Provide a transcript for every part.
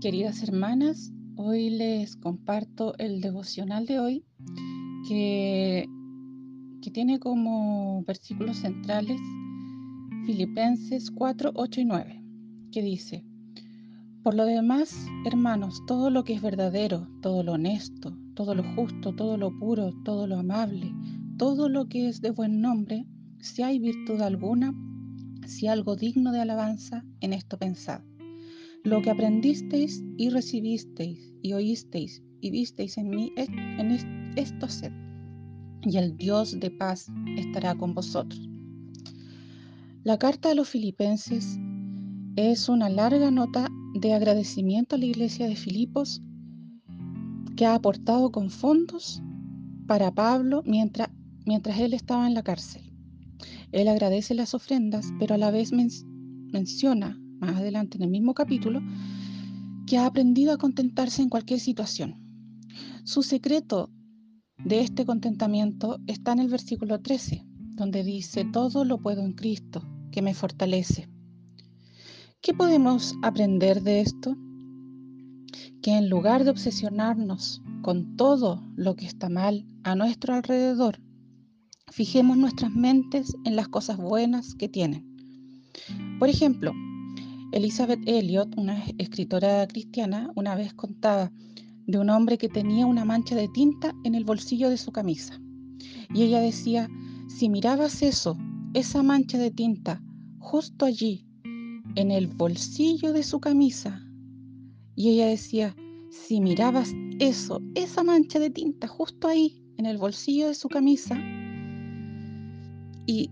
Queridas hermanas, hoy les comparto el devocional de hoy que, tiene como versículos centrales Filipenses 4, 8 y 9, que dice, Por lo demás, hermanos, todo lo que es verdadero, todo lo honesto, todo lo justo, todo lo puro, todo lo amable, todo lo que es de buen nombre, si hay virtud alguna, si algo digno de alabanza, en esto pensad lo que aprendisteis y recibisteis y oísteis y visteis en mí, en esto sed, y el Dios de paz estará con vosotros. La carta a los filipenses es una larga nota de agradecimiento a la iglesia de Filipos que ha aportado con fondos para Pablo mientras, mientras él estaba en la cárcel. Él agradece las ofrendas, pero a la vez menciona más adelante en el mismo capítulo, que ha aprendido a contentarse en cualquier situación. Su secreto de este contentamiento está en el versículo 13, donde dice, todo lo puedo en Cristo, que me fortalece. ¿Qué podemos aprender de esto? Que en lugar de obsesionarnos con todo lo que está mal a nuestro alrededor, fijemos nuestras mentes en las cosas buenas que tienen. Por ejemplo, Elizabeth Elliot, una escritora cristiana, una vez contaba de un hombre que tenía una mancha de tinta en el bolsillo de su camisa. Y ella decía, si mirabas eso, esa mancha de tinta, justo allí, en el bolsillo de su camisa, y ella decía, si mirabas eso, esa mancha de tinta, justo ahí, en el bolsillo de su camisa, y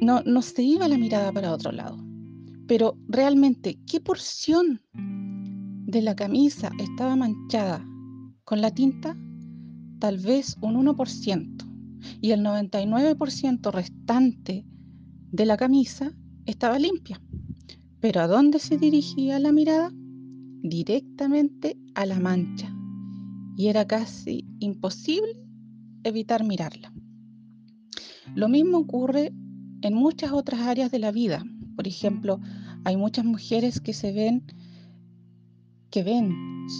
no, no se iba la mirada para otro lado. Pero realmente, ¿qué porción de la camisa estaba manchada con la tinta? Tal vez un 1%. Y el 99% restante de la camisa estaba limpia. Pero ¿a dónde se dirigía la mirada? Directamente a la mancha. Y era casi imposible evitar mirarla. Lo mismo ocurre en muchas otras áreas de la vida. Por ejemplo, hay muchas mujeres que se ven, que ven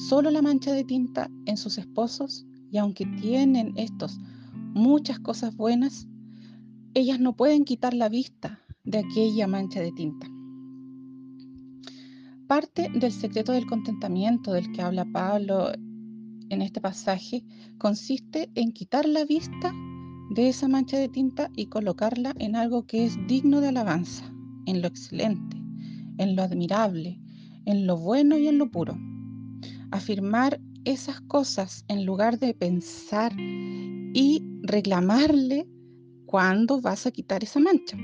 solo la mancha de tinta en sus esposos y aunque tienen estos muchas cosas buenas, ellas no pueden quitar la vista de aquella mancha de tinta. Parte del secreto del contentamiento del que habla Pablo en este pasaje consiste en quitar la vista de esa mancha de tinta y colocarla en algo que es digno de alabanza, en lo excelente, en lo admirable, en lo bueno y en lo puro. Afirmar esas cosas en lugar de pensar y reclamarle cuándo vas a quitar esa mancha.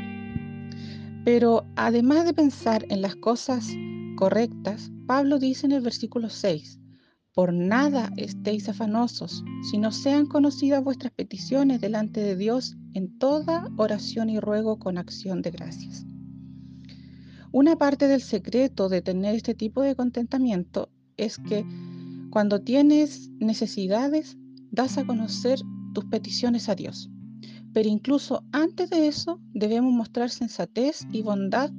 Pero además de pensar en las cosas correctas, Pablo dice en el versículo 6, por nada estéis afanosos, sino sean conocidas vuestras peticiones delante de Dios en toda oración y ruego con acción de gracias. Una parte del secreto de tener este tipo de contentamiento es que cuando tienes necesidades, das a conocer tus peticiones a Dios. Pero incluso antes de eso, debemos mostrar sensatez y bondad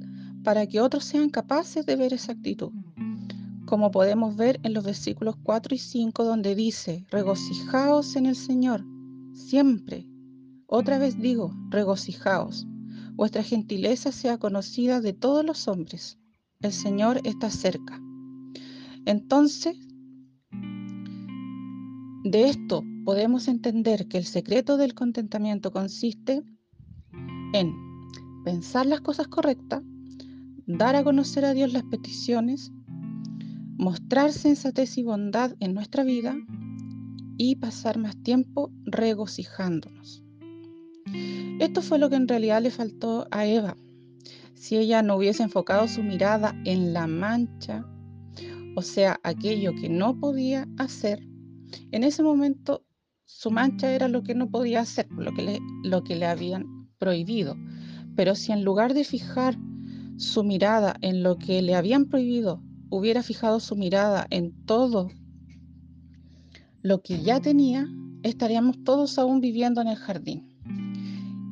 para que otros sean capaces de ver esa actitud. Como podemos ver en los versículos 4 y 5, donde dice, regocijaos en el Señor, siempre. Otra vez digo, regocijaos vuestra gentileza sea conocida de todos los hombres. El Señor está cerca. Entonces, de esto podemos entender que el secreto del contentamiento consiste en pensar las cosas correctas, dar a conocer a Dios las peticiones, mostrar sensatez y bondad en nuestra vida y pasar más tiempo regocijándonos. Esto fue lo que en realidad le faltó a Eva. Si ella no hubiese enfocado su mirada en la mancha, o sea, aquello que no podía hacer, en ese momento su mancha era lo que no podía hacer, lo que le, lo que le habían prohibido. Pero si en lugar de fijar su mirada en lo que le habían prohibido, hubiera fijado su mirada en todo lo que ya tenía, estaríamos todos aún viviendo en el jardín.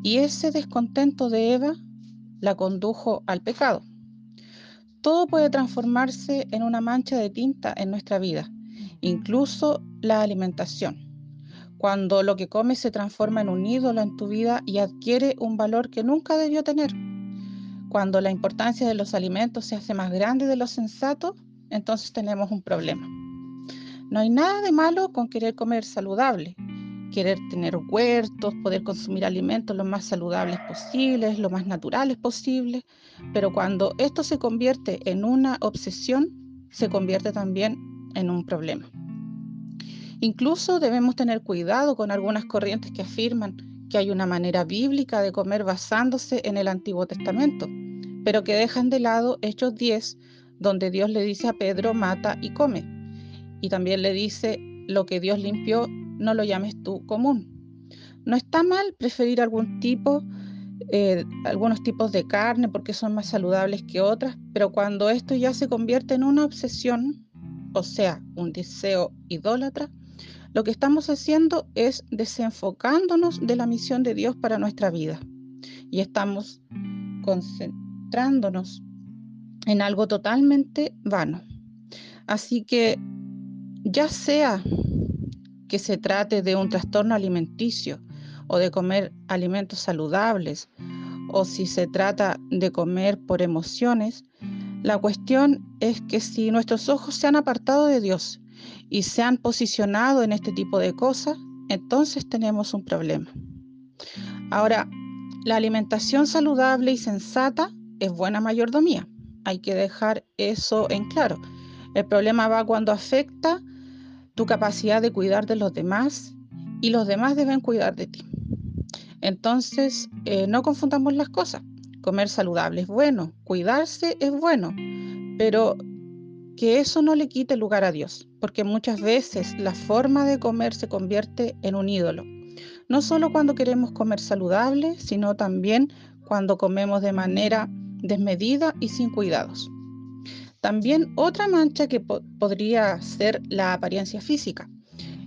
Y ese descontento de Eva la condujo al pecado. todo puede transformarse en una mancha de tinta en nuestra vida, incluso la alimentación. Cuando lo que comes se transforma en un ídolo en tu vida y adquiere un valor que nunca debió tener. Cuando la importancia de los alimentos se hace más grande de lo sensato, entonces tenemos un problema. No hay nada de malo con querer comer saludable, querer tener huertos, poder consumir alimentos lo más saludables posibles, lo más naturales posibles, pero cuando esto se convierte en una obsesión, se convierte también en un problema. Incluso debemos tener cuidado con algunas corrientes que afirman que hay una manera bíblica de comer basándose en el Antiguo Testamento, pero que dejan de lado Hechos 10, donde Dios le dice a Pedro, mata y come. Y también le dice, lo que Dios limpió, no lo llames tú común. No está mal preferir algún tipo, eh, algunos tipos de carne porque son más saludables que otras, pero cuando esto ya se convierte en una obsesión, o sea, un deseo idólatra, lo que estamos haciendo es desenfocándonos de la misión de Dios para nuestra vida y estamos concentrándonos en algo totalmente vano. Así que ya sea que se trate de un trastorno alimenticio o de comer alimentos saludables o si se trata de comer por emociones, la cuestión es que si nuestros ojos se han apartado de Dios y se han posicionado en este tipo de cosas, entonces tenemos un problema. Ahora, la alimentación saludable y sensata es buena mayordomía. Hay que dejar eso en claro. El problema va cuando afecta tu capacidad de cuidar de los demás y los demás deben cuidar de ti. Entonces, eh, no confundamos las cosas. Comer saludable es bueno, cuidarse es bueno, pero que eso no le quite lugar a Dios, porque muchas veces la forma de comer se convierte en un ídolo. No solo cuando queremos comer saludable, sino también cuando comemos de manera desmedida y sin cuidados. También otra mancha que podría ser la apariencia física.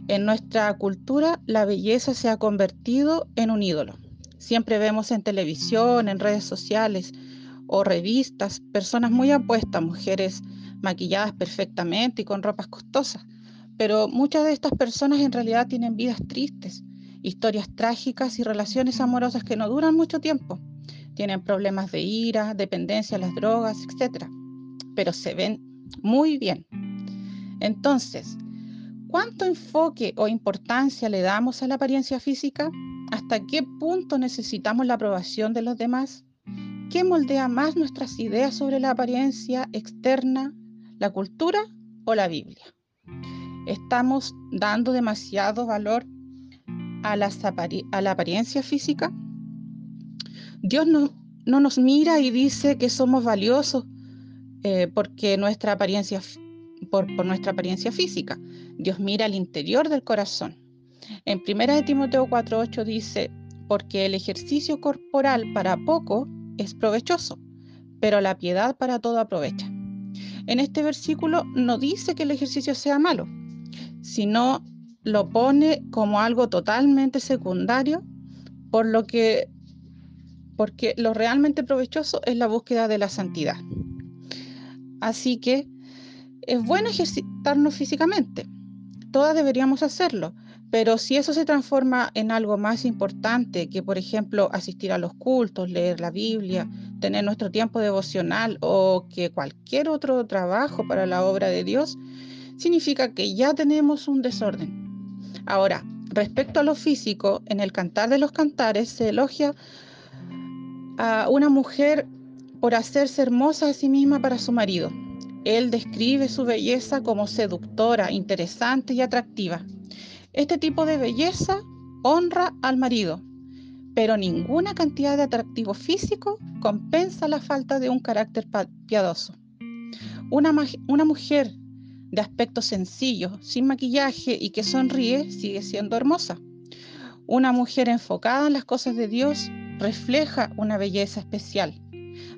En nuestra cultura la belleza se ha convertido en un ídolo. Siempre vemos en televisión, en redes sociales o revistas personas muy apuestas, mujeres maquilladas perfectamente y con ropas costosas. Pero muchas de estas personas en realidad tienen vidas tristes, historias trágicas y relaciones amorosas que no duran mucho tiempo. Tienen problemas de ira, dependencia a las drogas, etc pero se ven muy bien. Entonces, ¿cuánto enfoque o importancia le damos a la apariencia física? ¿Hasta qué punto necesitamos la aprobación de los demás? ¿Qué moldea más nuestras ideas sobre la apariencia externa, la cultura o la Biblia? ¿Estamos dando demasiado valor a, la apariencia física? Dios no nos mira y dice que somos valiosos eh, porque nuestra apariencia, por, nuestra apariencia física. Dios mira al interior del corazón. En 1 Timoteo 4:8 dice, porque el ejercicio corporal para poco es provechoso, pero la piedad para todo aprovecha. En este versículo no dice que el ejercicio sea malo, sino lo pone como algo totalmente secundario, por lo que porque lo realmente provechoso es la búsqueda de la santidad. Así que es bueno ejercitarnos físicamente. Todas deberíamos hacerlo. Pero si eso se transforma en algo más importante, que por ejemplo asistir a los cultos, leer la Biblia, tener nuestro tiempo devocional o que cualquier otro trabajo para la obra de Dios, significa que ya tenemos un desorden. Ahora, respecto a lo físico, en el Cantar de los Cantares se elogia a una mujer por hacerse hermosa a sí misma para su marido. Él describe su belleza como seductora, interesante y atractiva. Este tipo de belleza honra al marido, pero ninguna cantidad de atractivo físico compensa la falta de un carácter piadoso. Una, una mujer de aspecto sencillo, sin maquillaje y que sonríe sigue siendo hermosa. Una mujer enfocada en las cosas de Dios refleja una belleza especial.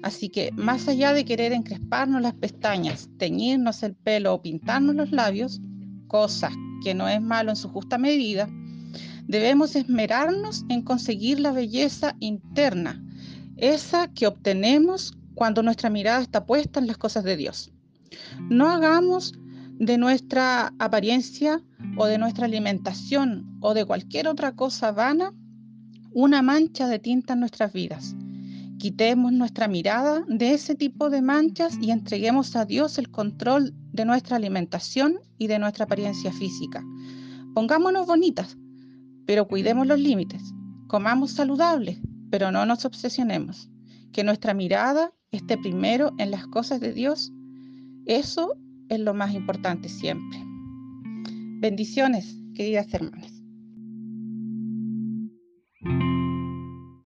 Así que más allá de querer encresparnos las pestañas, teñirnos el pelo o pintarnos los labios, cosas que no es malo en su justa medida, debemos esmerarnos en conseguir la belleza interna, esa que obtenemos cuando nuestra mirada está puesta en las cosas de Dios. No hagamos de nuestra apariencia o de nuestra alimentación o de cualquier otra cosa vana una mancha de tinta en nuestras vidas. Quitemos nuestra mirada de ese tipo de manchas y entreguemos a Dios el control de nuestra alimentación y de nuestra apariencia física. Pongámonos bonitas, pero cuidemos los límites. Comamos saludables, pero no nos obsesionemos. Que nuestra mirada esté primero en las cosas de Dios. Eso es lo más importante siempre. Bendiciones, queridas hermanas.